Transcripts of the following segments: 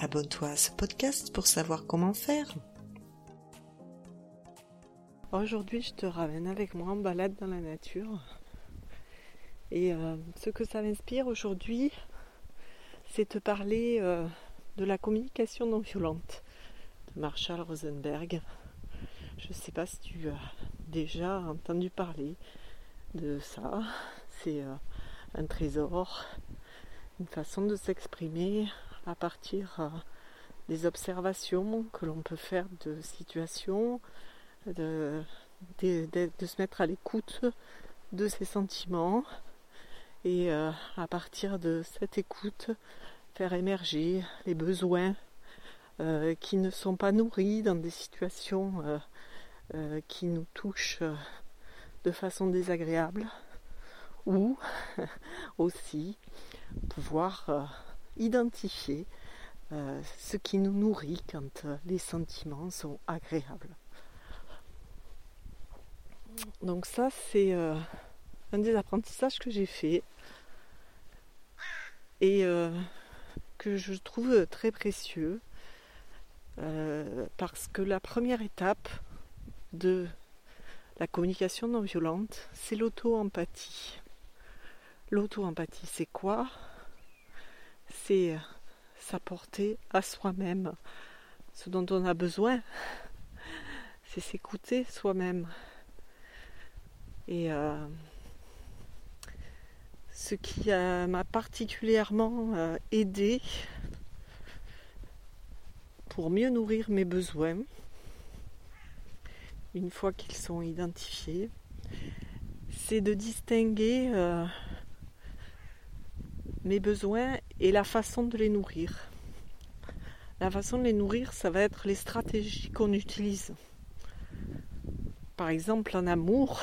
abonne-toi à ce podcast pour savoir comment faire. Aujourd'hui, je te ramène avec moi en balade dans la nature. Et euh, ce que ça m'inspire aujourd'hui, c'est te parler euh, de la communication non violente de Marshall Rosenberg. Je ne sais pas si tu as déjà entendu parler de ça. C'est euh, un trésor, une façon de s'exprimer à partir euh, des observations que l'on peut faire de situations, de, se mettre à l'écoute de ses sentiments et euh, à partir de cette écoute faire émerger les besoins euh, qui ne sont pas nourris dans des situations qui nous touchent de façon désagréable ou aussi pouvoir identifier euh, ce qui nous nourrit quand euh, les sentiments sont agréables. Donc ça, c'est euh, un des apprentissages que j'ai fait et que je trouve très précieux parce que la première étape de la communication non violente, c'est l'auto-empathie. L'auto-empathie, c'est quoi? C'est euh, s'apporter à soi-même ce dont on a besoin. C'est s'écouter soi-même. Et euh, ce qui m'a particulièrement euh, aidé pour mieux nourrir mes besoins, une fois qu'ils sont identifiés, c'est de distinguer mes besoins et la façon de les nourrir. La façon de les nourrir, ça va être les stratégies qu'on utilise. Par exemple, en amour,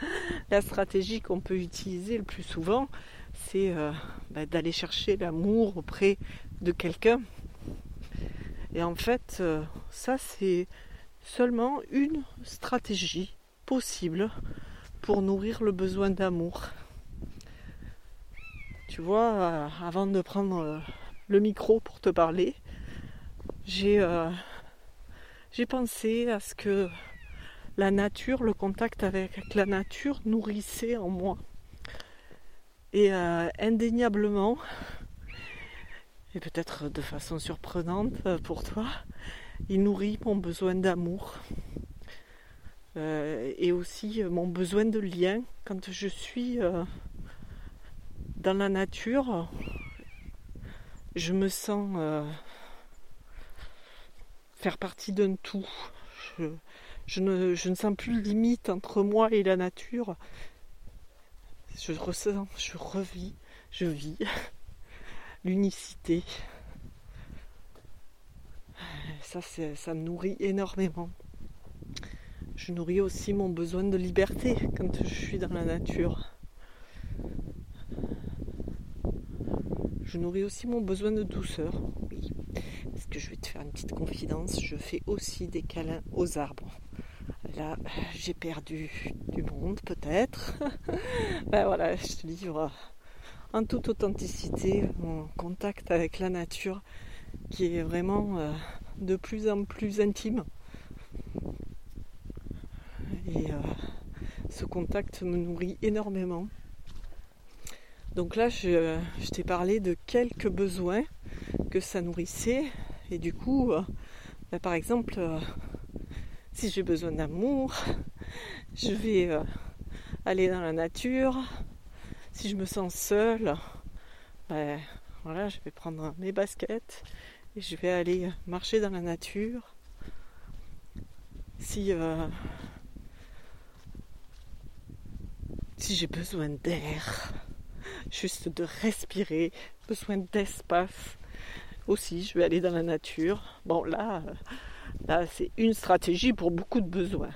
la stratégie qu'on peut utiliser le plus souvent, c'est euh, bah, d'aller chercher l'amour auprès de quelqu'un. Et en fait, euh, ça, c'est seulement une stratégie possible pour nourrir le besoin d'amour. Tu vois, euh, avant de prendre euh, le micro pour te parler, euh, j'ai pensé à ce que la nature, le contact avec la nature nourrissait en moi. Et indéniablement, et peut-être de façon surprenante pour toi, il nourrit mon besoin d'amour. et aussi mon besoin de lien quand je suis dans la nature, je me sens euh, faire partie d'un tout. Je, ne, sens plus limite entre moi et la nature. Je ressens, je revis, je vis l'unicité. Ça, ça me nourrit énormément. Je nourris aussi mon besoin de liberté quand je suis dans la nature. Je nourris aussi mon besoin de douceur. Oui. Parce que je vais te faire une petite confidence, je fais aussi des câlins aux arbres. Là, j'ai perdu du monde peut-être. ben voilà, je te livre en toute authenticité mon contact avec la nature qui est vraiment euh, de plus en plus intime. Et euh, ce contact me nourrit énormément. Donc là, je, t'ai parlé de quelques besoins que ça nourrissait. Et du coup, euh, bah, par exemple, euh, si j'ai besoin d'amour, je vais euh, aller dans la nature. Si je me sens seule, bah, voilà, je vais prendre mes baskets et je vais aller marcher dans la nature. Si, si j'ai besoin d'air, juste de respirer, besoin d'espace. aussi, je vais aller dans la nature. Bon, là, là c'est une stratégie pour beaucoup de besoins.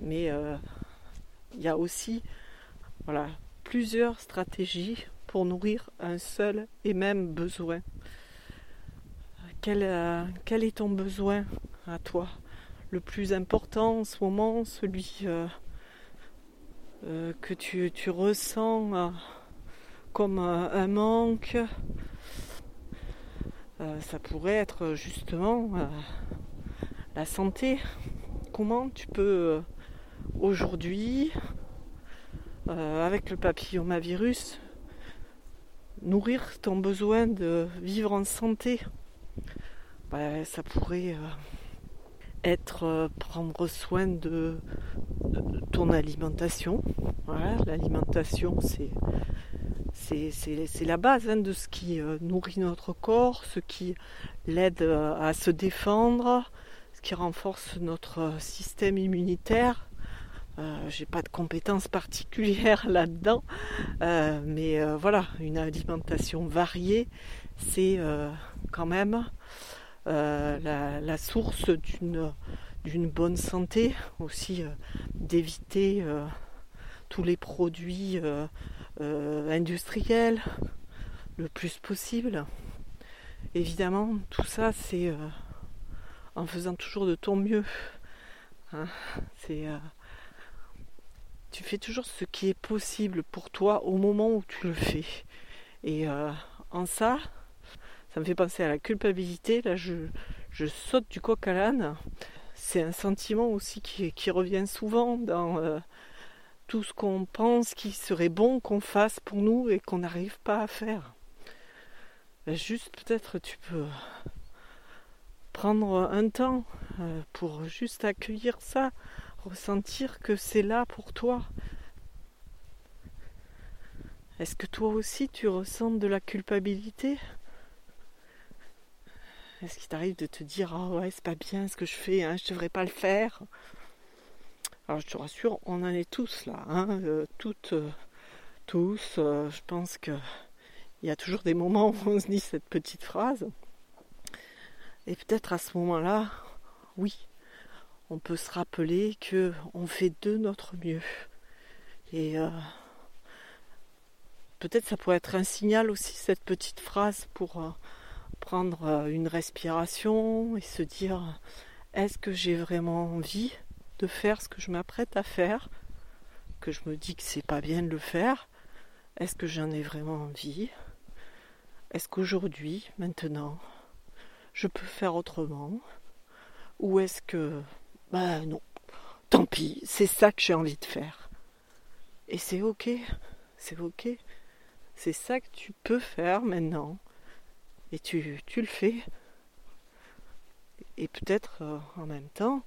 Mais euh, il y a aussi voilà, plusieurs stratégies pour nourrir un seul et même besoin. Quel, euh, quel est ton besoin à toi? Le plus important en ce moment, celui euh, que tu, tu ressens comme un manque, euh, ça pourrait être justement euh, la santé. Comment tu peux euh, aujourd'hui, avec le papillomavirus, nourrir ton besoin de vivre en santé? Bah, Ça pourrait être prendre soin de, ton alimentation. l'alimentation, c'est c'est la base hein, de ce qui euh, nourrit notre corps, ce qui l'aide euh, à se défendre, ce qui renforce notre euh, système immunitaire. Je J'ai pas de compétences particulières là-dedans, mais voilà, une alimentation variée, c'est quand même la, source d'une bonne santé, aussi d'éviter tous les produits euh, industriel le plus possible. Évidemment, tout ça, c'est euh, en faisant toujours de ton mieux. Hein. c'est, euh, tu fais toujours ce qui est possible pour toi au moment où tu le fais. Et en ça, ça me fait penser à la culpabilité. Là, je, saute du coq à l'âne. C'est un sentiment aussi qui revient souvent dans tout ce qu'on pense qui serait bon qu'on fasse pour nous et qu'on n'arrive pas à faire. Ben, juste peut-être tu peux prendre un temps euh, pour juste accueillir ça, ressentir que c'est là pour toi. Est-ce que toi aussi tu ressens de la culpabilité? Est-ce qu'il t'arrive de te dire oh ouais c'est pas bien ce que je fais, hein, je devrais pas le faire? Alors je te rassure, on en est tous là, hein, euh, toutes, euh, tous. Euh, je pense qu'il y a toujours des moments où on se dit cette petite phrase. Et peut-être à ce moment-là, oui, on peut se rappeler que on fait de notre mieux. Et peut-être ça pourrait être un signal aussi cette petite phrase pour prendre une respiration et se dire est-ce que j'ai vraiment envie de faire ce que je m'apprête à faire, que je me dis que c'est pas bien de le faire, est-ce que j'en ai vraiment envie? Est-ce qu'aujourd'hui, maintenant, je peux faire autrement? Ou est-ce que, bah non, tant pis, c'est ça que j'ai envie de faire. Et c'est ok, c'est ok. C'est ça que tu peux faire maintenant. Et tu, le fais. Et peut-être euh, en même temps,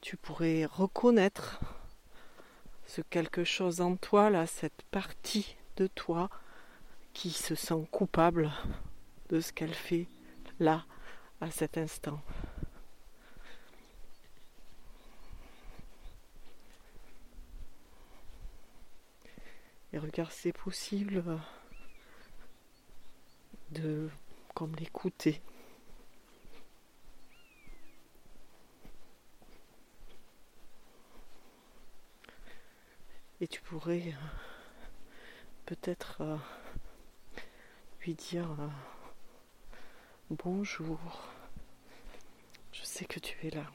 tu pourrais reconnaître ce quelque chose en toi, là, cette partie de toi qui se sent coupable de ce qu'elle fait là, à cet instant. Et regarde, c'est possible de comme l'écouter. Et tu pourrais euh, peut-être euh, lui dire euh, bonjour. Je sais que tu es là.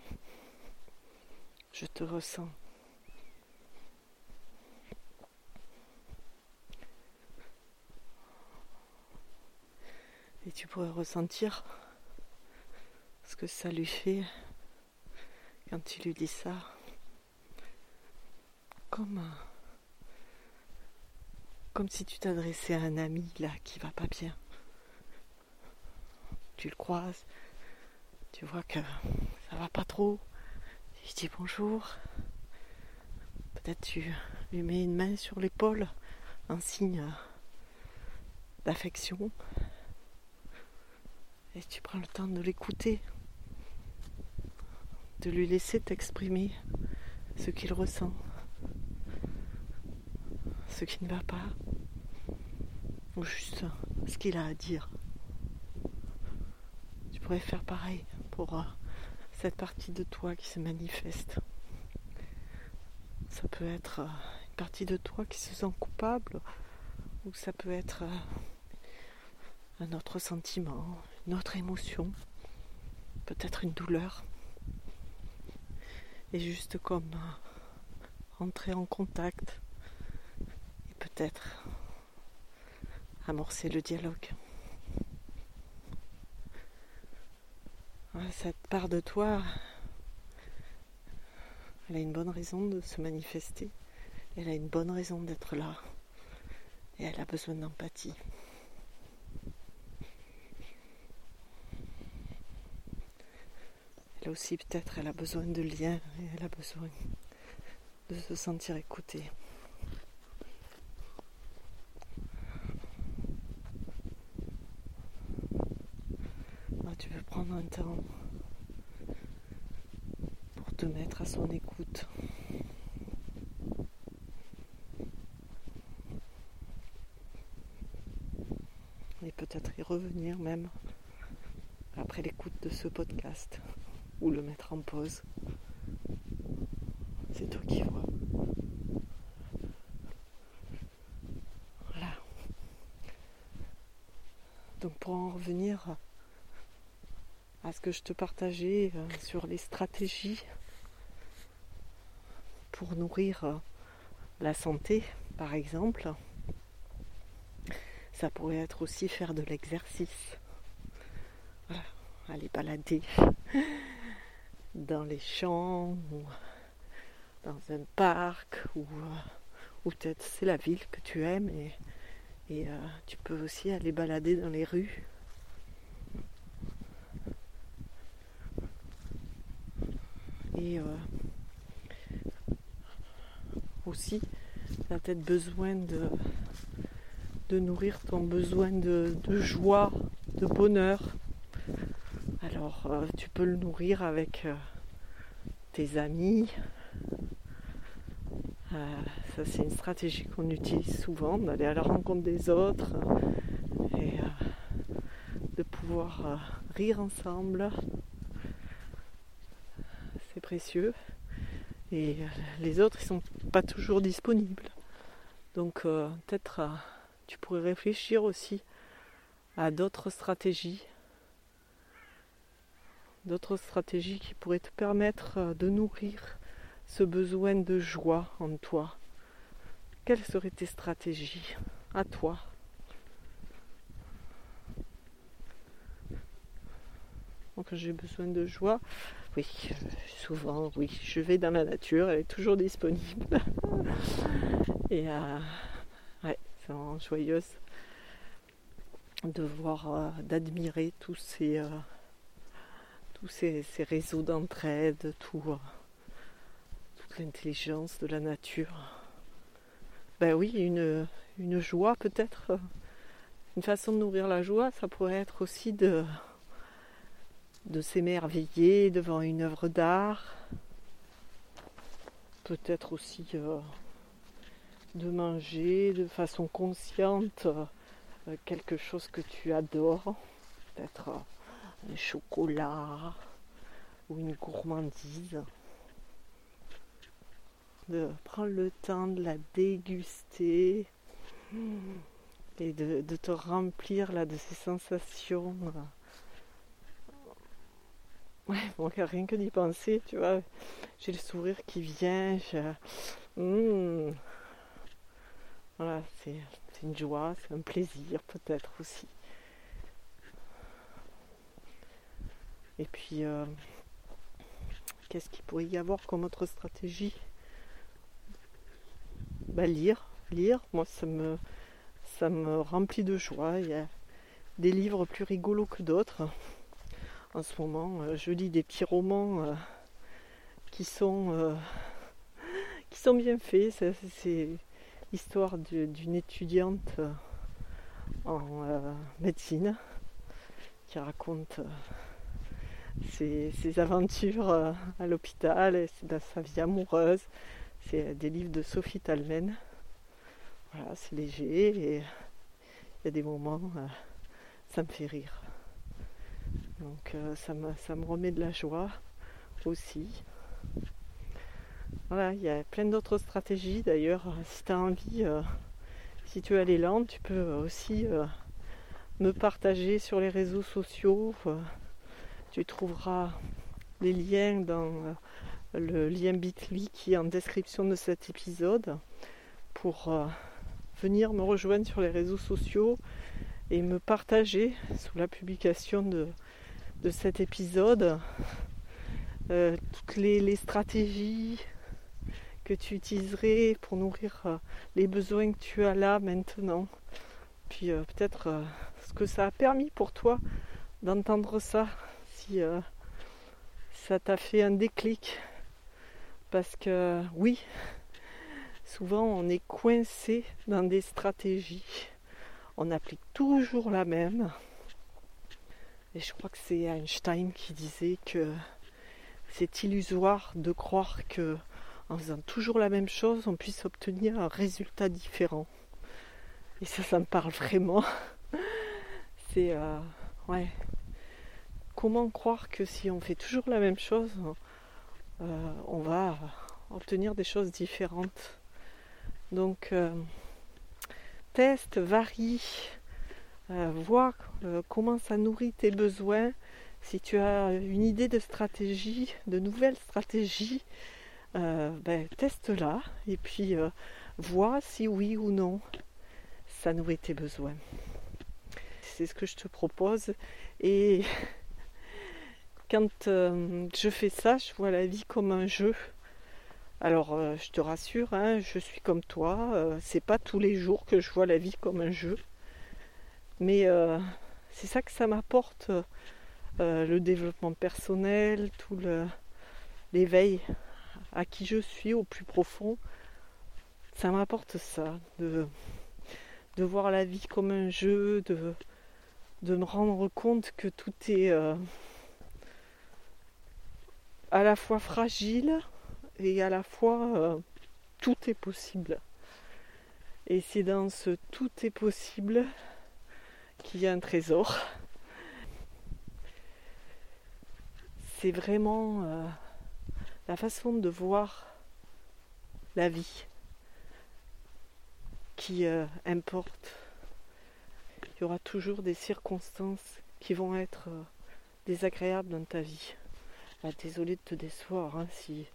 Je te ressens. Et tu pourrais ressentir ce que ça lui fait quand tu lui dis ça. Comme comme si tu t'adressais à un ami là qui va pas bien. Tu le croises, tu vois que ça va pas trop. Tu dis bonjour. Peut-être tu lui mets une main sur l'épaule, un signe d'affection. Et tu prends le temps de l'écouter, de lui laisser t'exprimer ce qu'il ressent ce qui ne va pas, ou juste ce qu'il a à dire. pourrais faire pareil pour euh, cette partie de toi qui se manifeste. Ça peut être euh, une partie de toi qui se sent coupable, ou ça peut être euh, un autre sentiment, une autre émotion, peut-être une douleur. Et juste comme entrer en contact peut-être amorcer le dialogue. Cette part de toi, elle a une bonne raison de se manifester, elle a une bonne raison d'être là, et elle a besoin d'empathie. Elle aussi peut-être, elle a besoin de lien et elle a besoin de se sentir écoutée. tu veux un temps pour te mettre à son écoute. Et peut-être y revenir même après l'écoute de ce podcast ou le mettre en pause. C'est toi qui vois. Voilà. Donc pour en revenir ce que je te partageais euh, sur les stratégies pour nourrir euh, la santé, par exemple, ça pourrait être aussi faire de l'exercice. Aller balader dans les champs ou dans un parc ou, euh, ou peut-être c'est la ville que tu aimes et tu peux aussi aller balader dans les rues Et euh, aussi, tu as peut-être besoin de, de nourrir ton besoin de, joie, de bonheur. Alors, euh, tu peux le nourrir avec euh, tes amis. ça, c'est une stratégie qu'on utilise souvent, d'aller à la rencontre des autres et de pouvoir rire ensemble, Et euh, les autres, ils sont pas toujours disponibles. Donc euh, peut-être euh, tu pourrais réfléchir aussi à d'autres stratégies. D'autres stratégies qui pourraient te permettre de nourrir ce besoin de joie en toi. Quelles seraient tes stratégies à toi? Donc j'ai besoin de joie. Oui, souvent, oui, je vais dans la nature, elle est toujours disponible. Et euh, ouais, c'est vraiment joyeuse de voir, euh, d'admirer tous ces, euh, tous ces, réseaux d'entraide, tout, toute l'intelligence de la nature. Ben oui, une joie peut-être, une façon de nourrir la joie, ça pourrait être aussi de de s'émerveiller devant une œuvre d'art, peut-être aussi euh, de manger de façon consciente euh, quelque chose que tu adores, peut-être euh, un chocolat ou une gourmandise, de prendre le temps de la déguster et de, te remplir là de ces sensations Ouais, rien que d'y penser, tu vois, j'ai le sourire qui vient. Hmm. Voilà, c'est une joie, c'est un plaisir peut-être aussi. Et puis, euh, qu'est-ce qu'il pourrait y avoir comme autre stratégie? Bah, Lire, lire, moi ça me, ça me remplit de joie. Il y a des livres plus rigolos que d'autres en ce moment. Euh, je lis des petits romans euh, qui sont euh, qui sont bien faits. C'est l'histoire d'une étudiante en médecine qui raconte ses, aventures à l'hôpital dans sa vie amoureuse. C'est des livres de Sophie Talmen. Voilà, c'est léger et il y a des moments, ça me fait rire. Donc ça, me, ça me remet de la joie aussi. Voilà, il y a plein d'autres stratégies d'ailleurs. Si tu as envie, si tu as l'élan, tu peux aussi me partager sur les réseaux sociaux. Tu trouveras les liens dans le lien bit.ly qui est en description de cet épisode pour euh, venir me rejoindre sur les réseaux sociaux et me partager sous la publication de, cet épisode euh, toutes les, stratégies que tu utiliserais pour nourrir euh, les besoins que tu as là maintenant. Puis peut-être ce que ça a permis pour toi d'entendre ça, si ça t'a fait un déclic parce que oui, souvent on est coincé dans des stratégies. On applique toujours la même. Et je crois que c'est Einstein qui disait que c'est illusoire de croire que en faisant toujours la même chose, on puisse obtenir un résultat différent. Et ça, ça me parle vraiment. C'est euh, ouais. Comment croire que si on fait toujours la même chose, euh, on va obtenir des choses différentes? Donc, euh, teste, varie, euh, vois comment ça nourrit tes besoins. Si tu as une idée de stratégie, de nouvelles stratégies, ben, teste-la et puis vois si oui ou non ça nourrit tes besoins. C'est ce que je te propose et quand euh, je fais ça, je vois la vie comme un jeu. Alors, euh, je te rassure, hein, je suis comme toi. Euh, c'est pas tous les jours que je vois la vie comme un jeu. Mais c'est ça que ça m'apporte, le développement personnel, tout l'éveil à qui je suis au plus profond. Ça m'apporte ça, de, de voir la vie comme un jeu, de, de me rendre compte que tout est à la fois fragile et à la fois euh, tout est possible. Et c'est dans ce tout est possible qu'il y a un trésor. C'est vraiment euh, la façon de voir la vie qui euh, importe. Il y aura toujours des circonstances qui vont être désagréables dans ta vie. Ah, désolé de te décevoir hein, si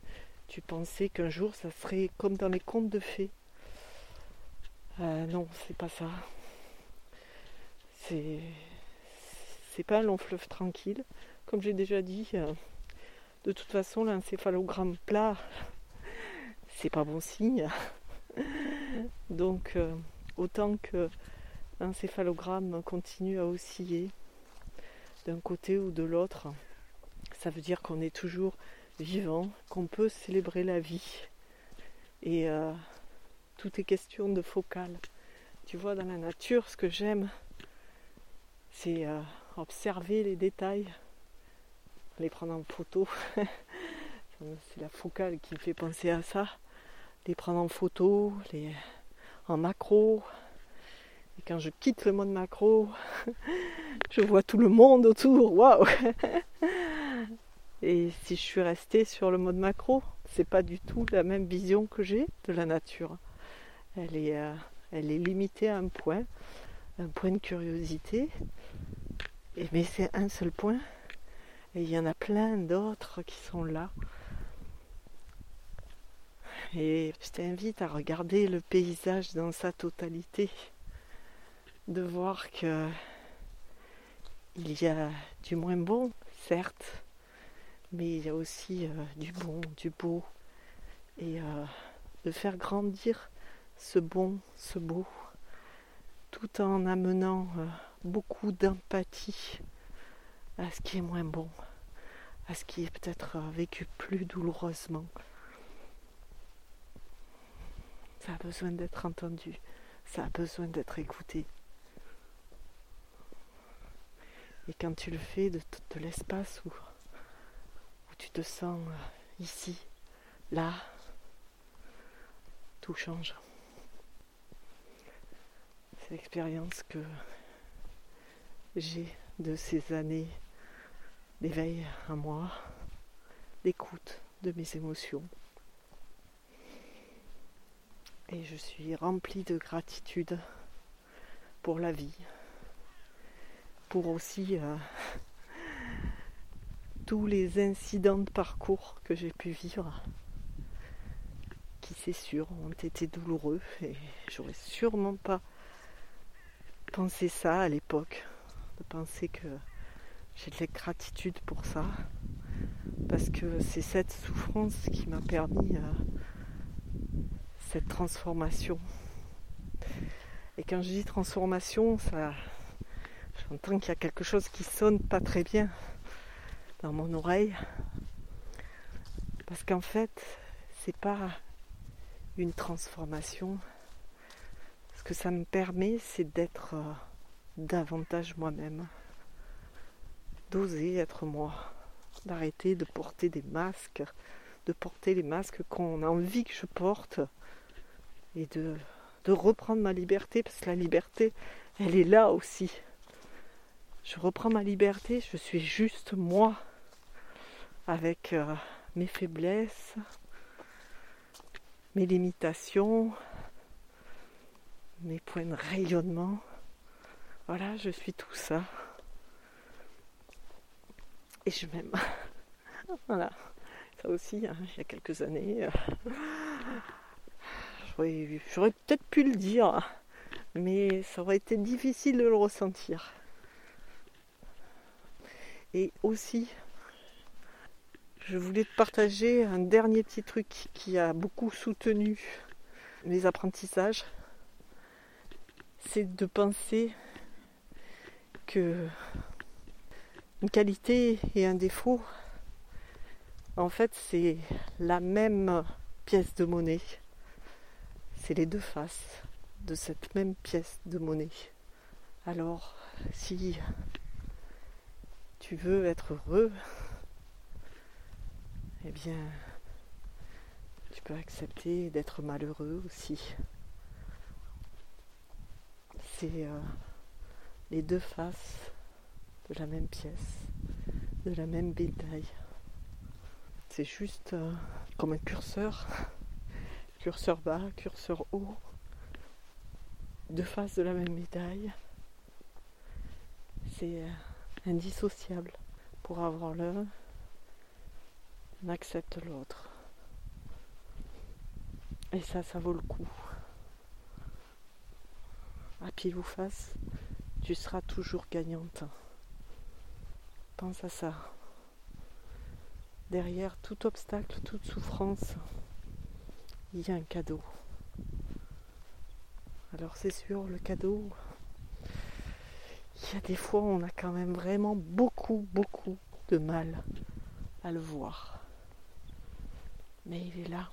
tu pensais qu'un jour ça serait comme dans les contes de fées. Euh, non, c'est pas ça. C'est pas un long fleuve tranquille. Comme j'ai déjà dit, euh, de toute façon, l'encéphalogramme plat, c'est pas bon signe. Donc, euh, autant que l'encéphalogramme continue à osciller d'un côté ou de l'autre, ça veut dire qu'on est toujours vivant, qu'on peut célébrer la vie. Et euh, tout est question de focale. Tu vois, dans la nature, ce que j'aime, c'est euh, observer les détails, les prendre en photo. c'est la focale qui me fait penser à ça. Les prendre en photo, les en macro. Et quand je quitte le mode macro, je vois tout le monde autour. Waouh Et si je suis restée sur le mode macro, c'est pas du tout la même vision que j'ai de la nature. Elle est, euh, elle est limitée à un point, un point de curiosité. Et, mais c'est un seul point. Et il y en a plein d'autres qui sont là. Et je t'invite à regarder le paysage dans sa totalité, de voir que il y a du moins bon, certes, mais il y a aussi euh, du bon, du beau, et euh, de faire grandir ce bon, ce beau, tout en amenant euh, beaucoup d'empathie à ce qui est moins bon, à ce qui est peut-être vécu plus douloureusement. Ça a besoin d'être entendu, ça a besoin d'être écouté. Et quand tu le fais de, de l'espace où tu te sens euh, ici, là, tout change. C'est l'expérience que j'ai de ces années d'éveil à moi, d'écoute de mes émotions. Et je suis remplie de gratitude pour la vie, pour aussi euh, tous les incidents de parcours que j'ai pu vivre, qui c'est sûr ont été douloureux et j'aurais sûrement pas pensé ça à l'époque, de penser que j'ai de la gratitude pour ça, parce que c'est cette souffrance qui m'a permis euh, cette transformation. Et quand je dis transformation, ça, j'entends qu'il y a quelque chose qui sonne pas très bien dans mon oreille. Parce qu'en fait, c'est pas une transformation. Que ça me permet, c'est d'être euh, davantage moi-même, d'oser être moi, d'arrêter de porter des masques, de porter les masques qu'on a envie que je porte et de, de reprendre ma liberté, parce que la liberté, elle est là aussi. Je reprends ma liberté, je suis juste moi avec euh, mes faiblesses, mes limitations, mes points de rayonnement. Voilà, je suis tout ça. Et je m'aime. voilà. Ça aussi, hein, il y a quelques années, euh, j'aurais peut-être pu le dire, mais ça aurait été difficile de le ressentir. Et aussi, je voulais te partager un dernier petit truc qui a beaucoup soutenu mes apprentissages. C'est de penser que une qualité et un défaut, en fait, c'est la même pièce de monnaie. C'est les deux faces de cette même pièce de monnaie. Alors, si tu veux être heureux, eh bien, tu peux accepter d'être malheureux aussi. C'est euh, les deux faces de la même pièce, de la même bétail. C'est juste euh, comme un curseur, curseur bas, curseur haut, deux faces de la même médaille. C'est euh, indissociable pour avoir l'un on accepte l'autre. Et ça, ça vaut le coup. À pied ou face, tu seras toujours gagnante. Pense à ça. Derrière tout obstacle, toute souffrance, il y a un cadeau. Alors c'est sûr, le cadeau, il y a des fois on a quand même vraiment beaucoup, beaucoup de mal à le voir mais il est là.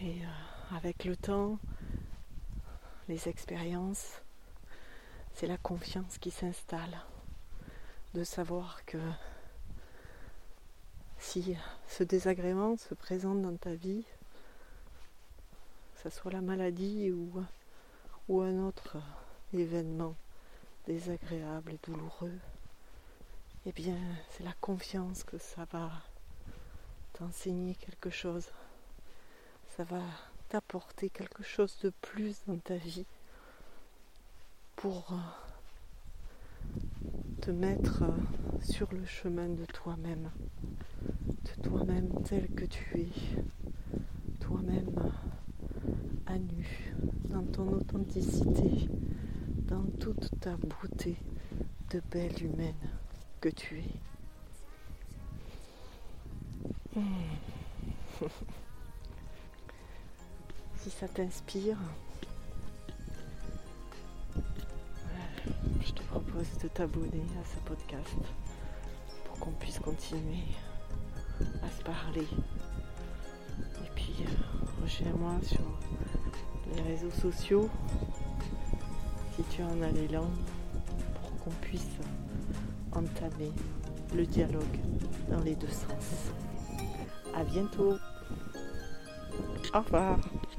Et euh, avec le temps, les expériences, c'est la confiance qui s'installe. De savoir que si ce désagrément se présente dans ta vie, que ce soit la maladie ou, ou un autre événement désagréable et douloureux, eh bien, c'est la confiance que ça va t'enseigner quelque chose. Ça va t'apporter quelque chose de plus dans ta vie pour euh, te mettre euh, sur le chemin de toi-même, de toi-même tel que tu es, toi-même à nu, dans ton authenticité, dans toute ta beauté de belle humaine que tu es. si ça t'inspire, je te propose de t'abonner à ce podcast pour qu'on puisse continuer à se parler. Et puis, euh, rejoins-moi sur les réseaux sociaux si tu en as l'élan pour qu'on puisse entamer le dialogue dans les deux sens. À bientôt. Au revoir.